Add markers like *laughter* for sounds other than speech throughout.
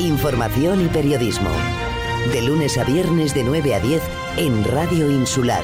Información y periodismo. De lunes a viernes de 9 a 10 en Radio Insular.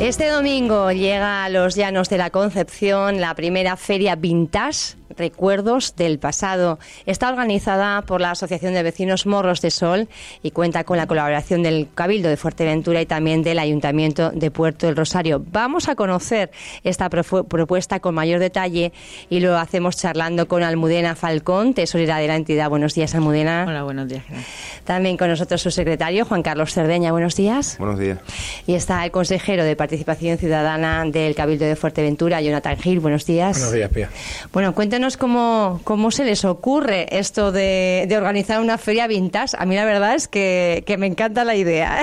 Este domingo llega a los Llanos de la Concepción la primera feria vintage Recuerdos del Pasado. Está organizada por la Asociación de Vecinos Morros de Sol y cuenta con la colaboración del Cabildo de Fuerteventura y también del Ayuntamiento de Puerto del Rosario. Vamos a conocer esta propuesta con mayor detalle y lo hacemos charlando con Almudena Falcón, tesorera de la entidad. Buenos días, Almudena. Hola, buenos días. También con nosotros su secretario, Juan Carlos Cerdeña. Buenos días. Buenos días. Y está el consejero de Participación Ciudadana del Cabildo de Fuerteventura, Jonathan Gil. Buenos días. Buenos días, Pia. Bueno, cómo, cómo se les ocurre esto de, organizar una feria vintage. A mí la verdad es que, me encanta la idea.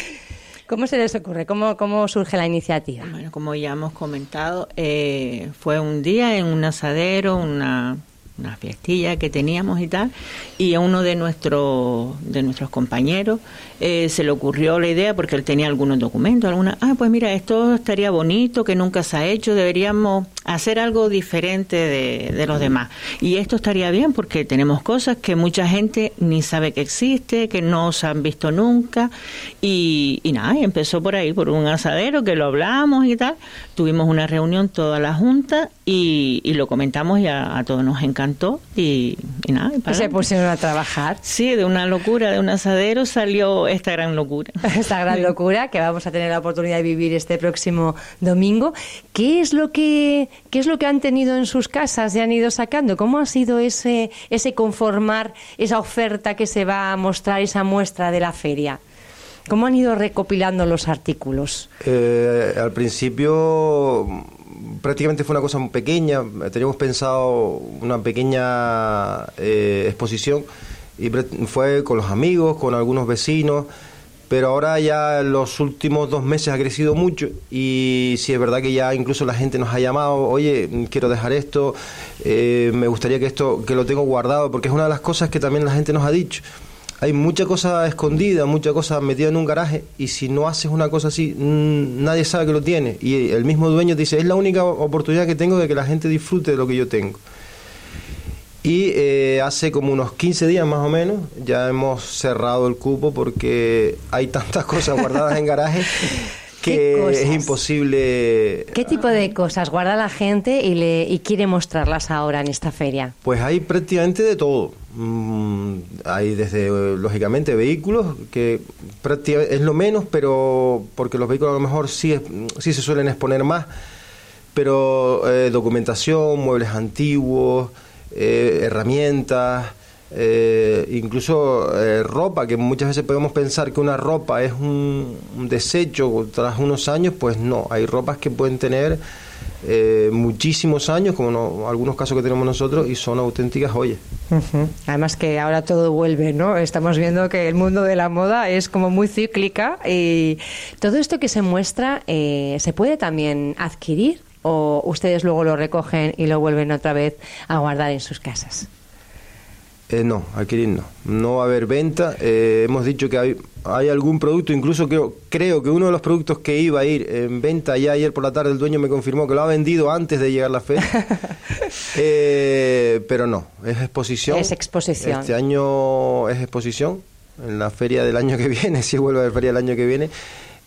*laughs* ¿Cómo se les ocurre? ¿Cómo, ¿Cómo surge la iniciativa? Bueno, como ya hemos comentado, eh, fue un día en un asadero, una una fiestilla que teníamos y tal, y uno de nuestros de nuestros compañeros eh, se le ocurrió la idea porque él tenía algunos documentos, alguna, ah, pues mira, esto estaría bonito, que nunca se ha hecho, deberíamos hacer algo diferente de, de los demás. Y esto estaría bien porque tenemos cosas que mucha gente ni sabe que existe, que no se han visto nunca, y, y nada, y empezó por ahí, por un asadero que lo hablamos y tal, tuvimos una reunión toda la junta y, lo comentamos y a todos nos encantó y, nada. Y, se pusieron a trabajar. Sí, de una locura, de un asadero salió esta gran locura. *laughs* esta gran locura que vamos a tener la oportunidad de vivir este próximo domingo. ¿Qué es lo que, qué es lo que han tenido en sus casas y han ido sacando? ¿Cómo ha sido ese, ese conformar, esa oferta que se va a mostrar, esa muestra de la feria? ¿Cómo han ido recopilando los artículos? Eh, al principio prácticamente fue una cosa muy pequeña, teníamos pensado una pequeña eh, exposición y fue con los amigos, con algunos vecinos, pero ahora ya los últimos dos meses ha crecido mucho y sí es verdad que ya incluso la gente nos ha llamado, oye, quiero dejar esto, eh, me gustaría que esto, que lo tengo guardado, porque es una de las cosas que también la gente nos ha dicho hay mucha cosa escondida, mucha cosa metida en un garaje y si no haces una cosa así, nadie sabe que lo tiene. Y el mismo dueño dice, es la única oportunidad que tengo de que la gente disfrute de lo que yo tengo. Y eh, hace como unos 15 días más o menos ya hemos cerrado el cupo porque hay tantas *laughs* cosas guardadas en garaje *laughs* que es imposible. ¿Qué tipo de cosas guarda la gente y, le, y quiere mostrarlas ahora en esta feria? Pues hay prácticamente de todo. Mm, hay desde, lógicamente, vehículos, que prácticamente es lo menos, pero porque los vehículos a lo mejor sí, sí se suelen exponer más, pero eh, documentación, muebles antiguos, eh, herramientas, eh, incluso eh, ropa, que muchas veces podemos pensar que una ropa es un, desecho tras unos años, pues no, hay ropas que pueden tener eh, muchísimos años, como algunos casos que tenemos nosotros, y son auténticas joyas. Además que ahora todo vuelve, ¿no? Estamos viendo que el mundo de la moda es como muy cíclica y todo esto que se muestra se puede también adquirir o ustedes luego lo recogen y lo vuelven otra vez a guardar en sus casas. Eh, no, adquirir no. No va a haber venta. Eh, hemos dicho que hay, hay, algún producto, incluso creo, creo que uno de los productos que iba a ir en venta ya ayer por la tarde el dueño me confirmó que lo ha vendido antes de llegar la feria. *laughs* Eh, pero no, es exposición. Es exposición. Este año es exposición. En la feria del año que viene, *laughs* si vuelve a haber feria del año que viene,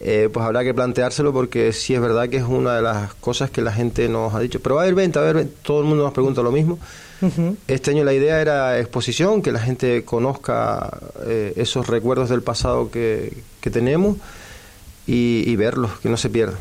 pues habrá que planteárselo porque sí es verdad que es una de las cosas que la gente nos ha dicho. Pero va a haber venta, a ver, todo el mundo nos pregunta lo mismo. Este año la idea era exposición, que la gente conozca eh, esos recuerdos del pasado que, tenemos y, verlos, que no se pierdan.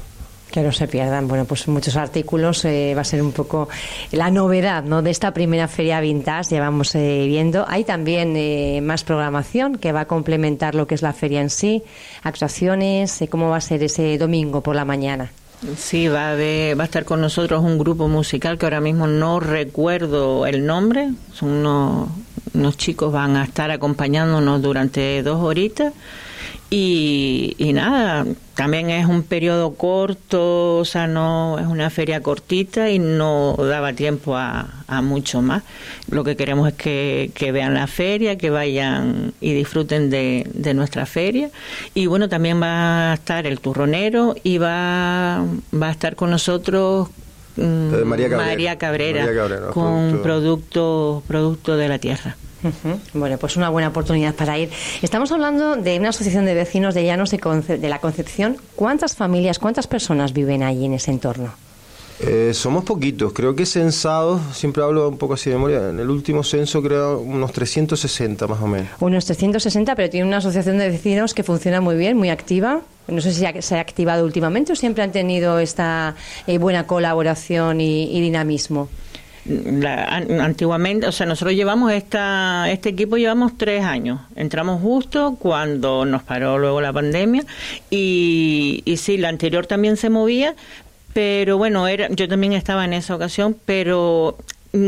Que no se pierdan. Bueno, pues muchos artículos eh, va a ser un poco la novedad ¿no? de esta primera feria vintage, ya vamos eh, viendo. Hay también más programación que va a complementar lo que es la feria en sí, actuaciones, cómo va a ser ese domingo por la mañana. Sí, va a, va a estar con nosotros un grupo musical que ahora mismo no recuerdo el nombre. Son unos, unos chicos van a estar acompañándonos durante dos horitas Y, y nada, también es un periodo corto, o sea, no es una feria cortita y no daba tiempo a, a mucho más. Lo que queremos es que, que, vean la feria, que vayan y disfruten de, de, nuestra feria. Y bueno, también va a estar el turronero y va, va a estar con nosotros mm, María Cabrera, María Cabrera, María Cabrera con producto, producto de la tierra. Uh -huh. Bueno, pues una buena oportunidad para ir. Estamos hablando de una asociación de vecinos de Llanos de, Conce de la Concepción. ¿Cuántas familias, cuántas personas viven allí en ese entorno? Eh, somos poquitos, creo que censados, siempre hablo un poco así de memoria, en el último censo creo unos 360 más o menos. Unos 360, pero tiene una asociación de vecinos que funciona muy bien, muy activa. No sé si se ha activado últimamente o siempre han tenido esta eh, buena colaboración y, y dinamismo. La, antiguamente, o sea, nosotros llevamos esta, este equipo llevamos tres años. Entramos justo cuando nos paró luego la pandemia y, y sí, la anterior también se movía, pero bueno, era, yo también estaba en esa ocasión, pero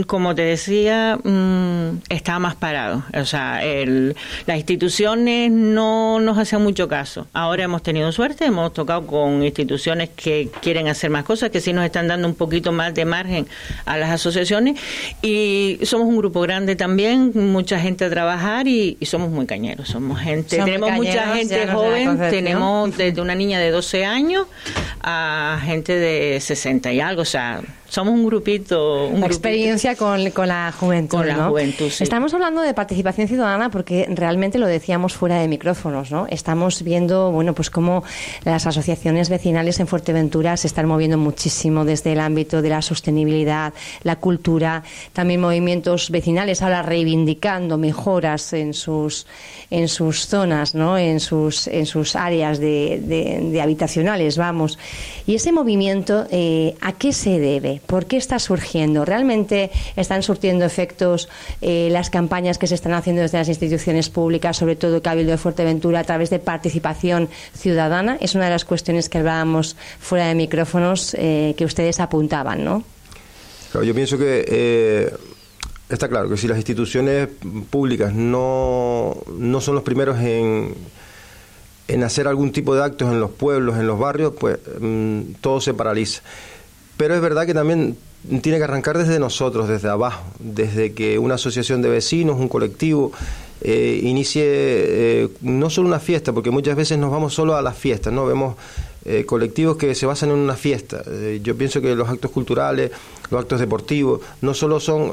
como te decía, mmm, estaba más parado. O sea, el, las instituciones no nos hacían mucho caso. Ahora hemos tenido suerte, hemos tocado con instituciones que quieren hacer más cosas, que sí nos están dando un poquito más de margen a las asociaciones. Y somos un grupo grande también, mucha gente a trabajar y, y somos muy cañeros. Somos gente, tenemos mucha gente joven, tenemos *laughs* desde una niña de 12 años a gente de 60 y algo. O sea, somos un grupito. Un la experiencia con, con, la juventud. Con la ¿no? juventud, sí. Estamos hablando de participación ciudadana porque realmente lo decíamos fuera de micrófonos, ¿no? Estamos viendo, bueno, pues cómo las asociaciones vecinales en Fuerteventura se están moviendo muchísimo desde el ámbito de la sostenibilidad, la cultura, también movimientos vecinales ahora reivindicando mejoras en sus, en sus zonas, ¿no? En sus, en sus áreas de, de, de habitacionales, vamos. Y ese movimiento, eh, ¿a qué se debe? ¿Por qué está surgiendo? ¿Realmente están surtiendo efectos eh, las campañas que se están haciendo desde las instituciones públicas, sobre todo Cabildo de Fuerteventura, a través de participación ciudadana? Es una de las cuestiones que hablábamos fuera de micrófonos eh, que ustedes apuntaban, ¿no? Yo pienso que eh, está claro que si las instituciones públicas no, no son los primeros en, en hacer algún tipo de actos en los pueblos, en los barrios, pues mmm, todo se paraliza. Pero es verdad que también tiene que arrancar desde nosotros, desde abajo, desde que una asociación de vecinos, un colectivo, eh, inicie eh, no solo una fiesta, porque muchas veces nos vamos solo a las fiestas, ¿no? Vemos eh, colectivos que se basan en una fiesta. Eh, yo pienso que los actos culturales, los actos deportivos, no solo son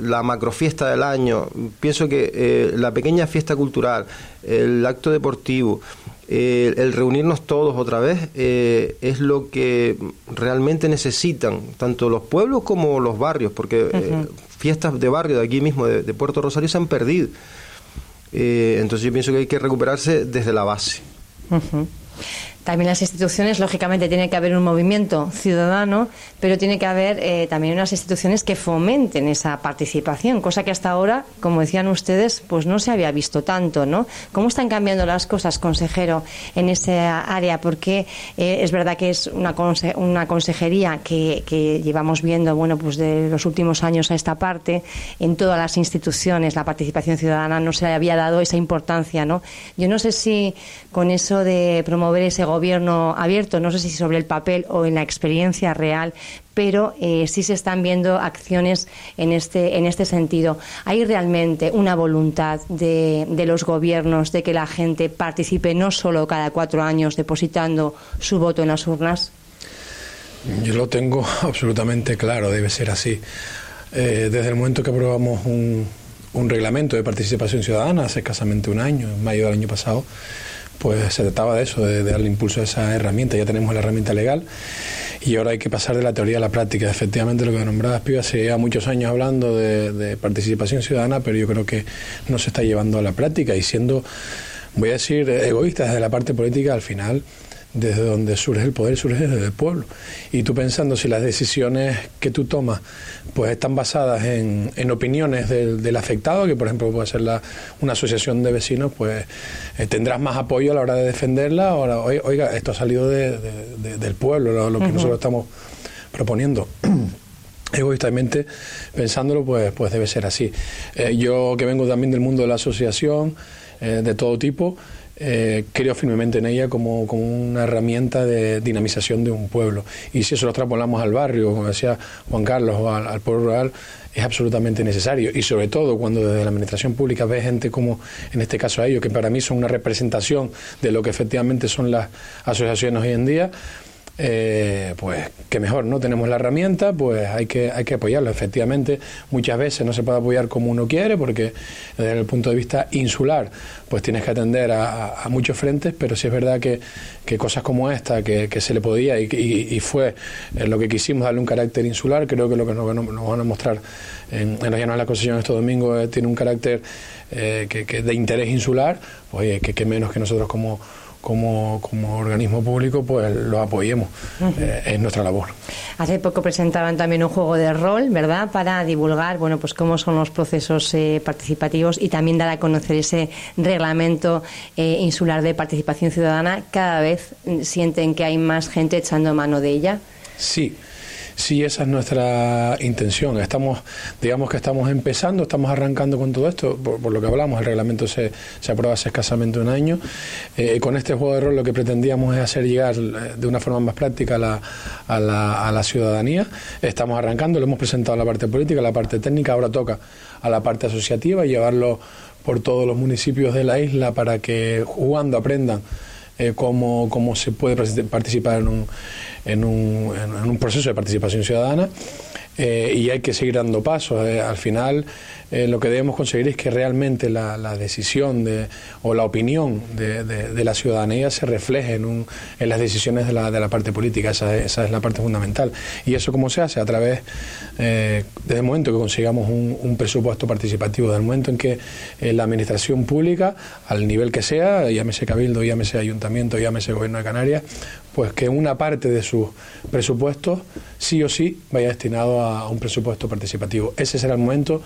la macrofiesta del año, pienso que la pequeña fiesta cultural, el acto deportivo, el, el reunirnos todos otra vez es lo que realmente necesitan tanto los pueblos como los barrios, porque uh -huh. fiestas de barrio de aquí mismo, de, de Puerto Rosario, se han perdido. entonces yo pienso que hay que recuperarse desde la base. Uh -huh. También las instituciones, lógicamente, tiene que haber un movimiento ciudadano, pero tiene que haber eh, también unas instituciones que fomenten esa participación, cosa que hasta ahora, como decían ustedes, pues no se había visto tanto, ¿no? ¿Cómo están cambiando las cosas, consejero, en esa área? Porque eh, es verdad que es una, conse una consejería que, que, llevamos viendo, bueno, pues de los últimos años a esta parte, en todas las instituciones la participación ciudadana no se le había dado esa importancia, ¿no? Yo no sé si con eso de promover ese gobierno abierto, no sé si sobre el papel o en la experiencia real, pero eh, sí se están viendo acciones en este, en este sentido. ¿Hay realmente una voluntad de, de, los gobiernos de que la gente participe no solo cada cuatro años depositando su voto en las urnas? Yo lo tengo *laughs* absolutamente claro, debe ser así. Eh, desde el momento que aprobamos un, un reglamento de participación ciudadana hace escasamente un año, en mayo del año pasado, pues se trataba de eso, de, de, darle impulso a esa herramienta. Ya tenemos la herramienta legal y ahora hay que pasar de la teoría a la práctica. Efectivamente, lo que nombrabas, Piba, se lleva muchos años hablando de, de, participación ciudadana, pero yo creo que no se está llevando a la práctica y siendo, voy a decir, egoístas desde la parte política, al final desde donde surge el poder, surge desde el pueblo. Y tú pensando si las decisiones que tú tomas pues están basadas en, en opiniones del, del, afectado, que por ejemplo puede ser la, una asociación de vecinos, pues eh, tendrás más apoyo a la hora de defenderla. Ahora, oiga, esto ha salido de, de, del pueblo, lo, lo que uh -huh. nosotros estamos proponiendo. *clears throat* egoístamente pensándolo pues pues debe ser así eh, yo que vengo también del mundo de la asociación eh, de todo tipo eh, creo firmemente en ella como, como, una herramienta de dinamización de un pueblo. Y si eso lo extrapolamos al barrio, como decía Juan Carlos, o al, pueblo rural, es absolutamente necesario. Y sobre todo cuando desde la administración pública ve gente como, en este caso a ellos, que para mí son una representación de lo que efectivamente son las asociaciones hoy en día, eh, pues que mejor, ¿no? Tenemos la herramienta, pues hay que, hay que apoyarlo. Efectivamente, muchas veces no se puede apoyar como uno quiere, porque desde el punto de vista insular, pues tienes que atender a, muchos frentes, pero sí es verdad que, que cosas como esta, que, se le podía y, fue lo que quisimos darle un carácter insular, creo que lo que nos, van a mostrar en, en los llanos de la concesión este domingo eh, tiene un carácter eh, que, de interés insular, oye, que menos que nosotros como como, como organismo público pues lo apoyemos. Eh, es nuestra labor. Hace poco presentaban también un juego de rol, ¿verdad? Para divulgar, bueno, pues cómo son los procesos eh, participativos y también dar a conocer ese reglamento eh, insular de participación ciudadana. Cada vez sienten que hay más gente echando mano de ella. Sí. Sí, esa es nuestra intención. Estamos, digamos que estamos empezando, estamos arrancando con todo esto, por, lo que hablamos, el reglamento se, aprueba hace escasamente un año. Eh, con este juego de rol lo que pretendíamos es hacer llegar eh, de una forma más práctica a la, ciudadanía. Estamos arrancando, lo hemos presentado a la parte política, la parte técnica, ahora toca a la parte asociativa y llevarlo por todos los municipios de la isla para que jugando aprendan eh, cómo, cómo se puede participar en un, en un, en un proceso de participación ciudadana eh, y hay que seguir dando pasos. Eh, al final, eh, lo que debemos conseguir es que realmente la, decisión de, o la opinión de, la ciudadanía se refleje en, en las decisiones de la, de la parte política. Esa, esa, es la parte fundamental. Y eso, ¿cómo se hace? A través, desde el momento que consigamos un, un presupuesto participativo, desde el momento en que la administración pública, al nivel que sea, llámese Cabildo, llámese Ayuntamiento, llámese Gobierno de Canarias, pues que una parte de sus presupuestos sí o sí vaya destinado a, un presupuesto participativo. Ese será el momento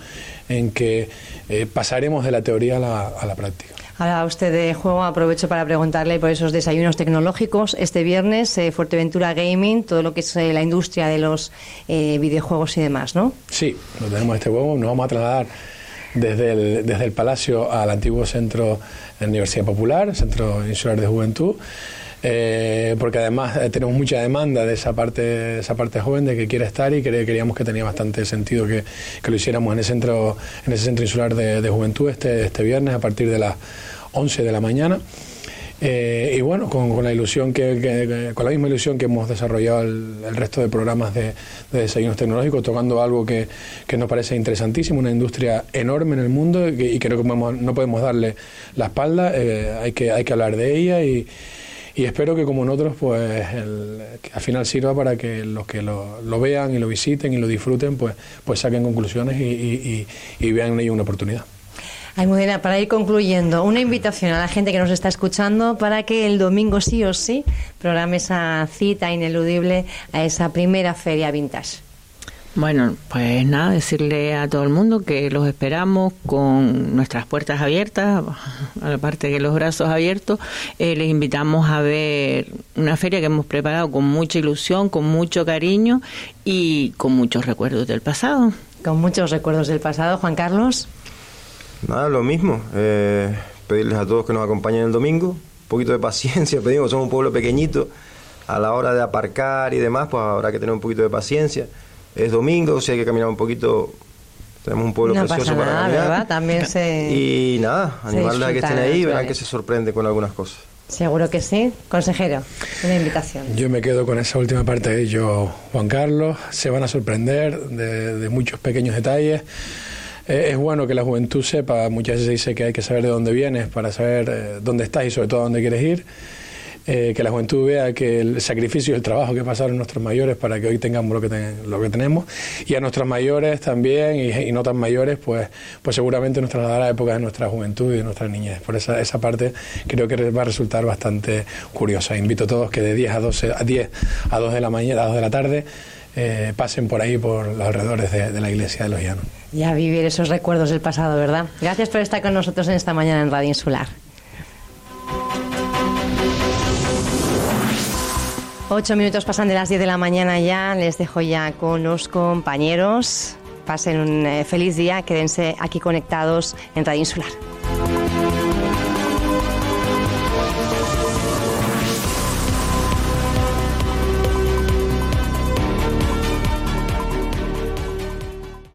en que eh, pasaremos de la teoría a la, a la práctica. Ahora usted de juego, aprovecho para preguntarle por esos desayunos tecnológicos. Este viernes, eh, Fuerteventura Gaming, todo lo que es eh, la industria de los videojuegos y demás, ¿no? Sí, lo tenemos este juego. Nos vamos a trasladar desde el, desde el Palacio al antiguo centro de la Universidad Popular, Centro Insular de Juventud. Eh, porque además eh, tenemos mucha demanda de esa parte esa parte joven de que quiere estar y queríamos que tenía bastante sentido que, lo hiciéramos en, el centro, en ese centro insular de, juventud este, este viernes a partir de las 11 de la mañana. Eh, y bueno, con, la ilusión que, con la misma ilusión que hemos desarrollado el, resto de programas de, de, desayunos tecnológicos, tocando algo que, nos parece interesantísimo, una industria enorme en el mundo y, creo que no podemos darle la espalda, hay, que, hay que hablar de ella y, y espero que como en otros, pues al final sirva para que los que lo, vean y lo visiten y lo disfruten, pues, pues saquen conclusiones y, vean en ello una oportunidad. Almudena, para ir concluyendo, una invitación a la gente que nos está escuchando para que el domingo sí o sí programe esa cita ineludible a esa primera feria vintage. Bueno, pues nada, decirle a todo el mundo que los esperamos con nuestras puertas abiertas, aparte que los brazos abiertos. Eh, les invitamos a ver una feria que hemos preparado con mucha ilusión, con mucho cariño y con muchos recuerdos del pasado. Con muchos recuerdos del pasado, Juan Carlos. Nada, lo mismo. Eh, pedirles a todos que nos acompañen el domingo. Un poquito de paciencia, *laughs* pedimos, somos un pueblo pequeñito. A la hora de aparcar y demás, pues habrá que tener un poquito de paciencia es domingo, si hay que caminar un poquito, tenemos un pueblo precioso para caminar. ¿verdad? También se... *laughs* Y nada, animarles a que estén ahí, verán que se sorprende con algunas cosas. Seguro que sí. Consejero, una invitación. Yo me quedo con esa última parte de ello, Juan Carlos. Se van a sorprender de, muchos pequeños detalles. Eh, es bueno que la juventud sepa, muchas veces se dice que hay que saber de dónde vienes para saber eh, dónde estás y sobre todo dónde quieres ir. Eh, que la juventud vea que el sacrificio y el trabajo que pasaron nuestros mayores para que hoy tengamos lo que, lo que tenemos y a nuestros mayores también y, no tan mayores pues, pues seguramente nos trasladará a la época de nuestra juventud y de nuestra niñez. Por esa, esa parte creo que va a resultar bastante curiosa. Invito a todos que de 10 a 12 a 10 a 2 de la mañana, a 2 de la tarde eh, pasen por ahí, por los alrededores de, de, la iglesia de los Llanos. Y a vivir esos recuerdos del pasado, ¿verdad? Gracias por estar con nosotros en esta mañana en Radio Insular. Ocho minutos pasan de las diez de la mañana ya. Les dejo ya con los compañeros. Pasen un eh, feliz día. Quédense aquí conectados en Radio Insular.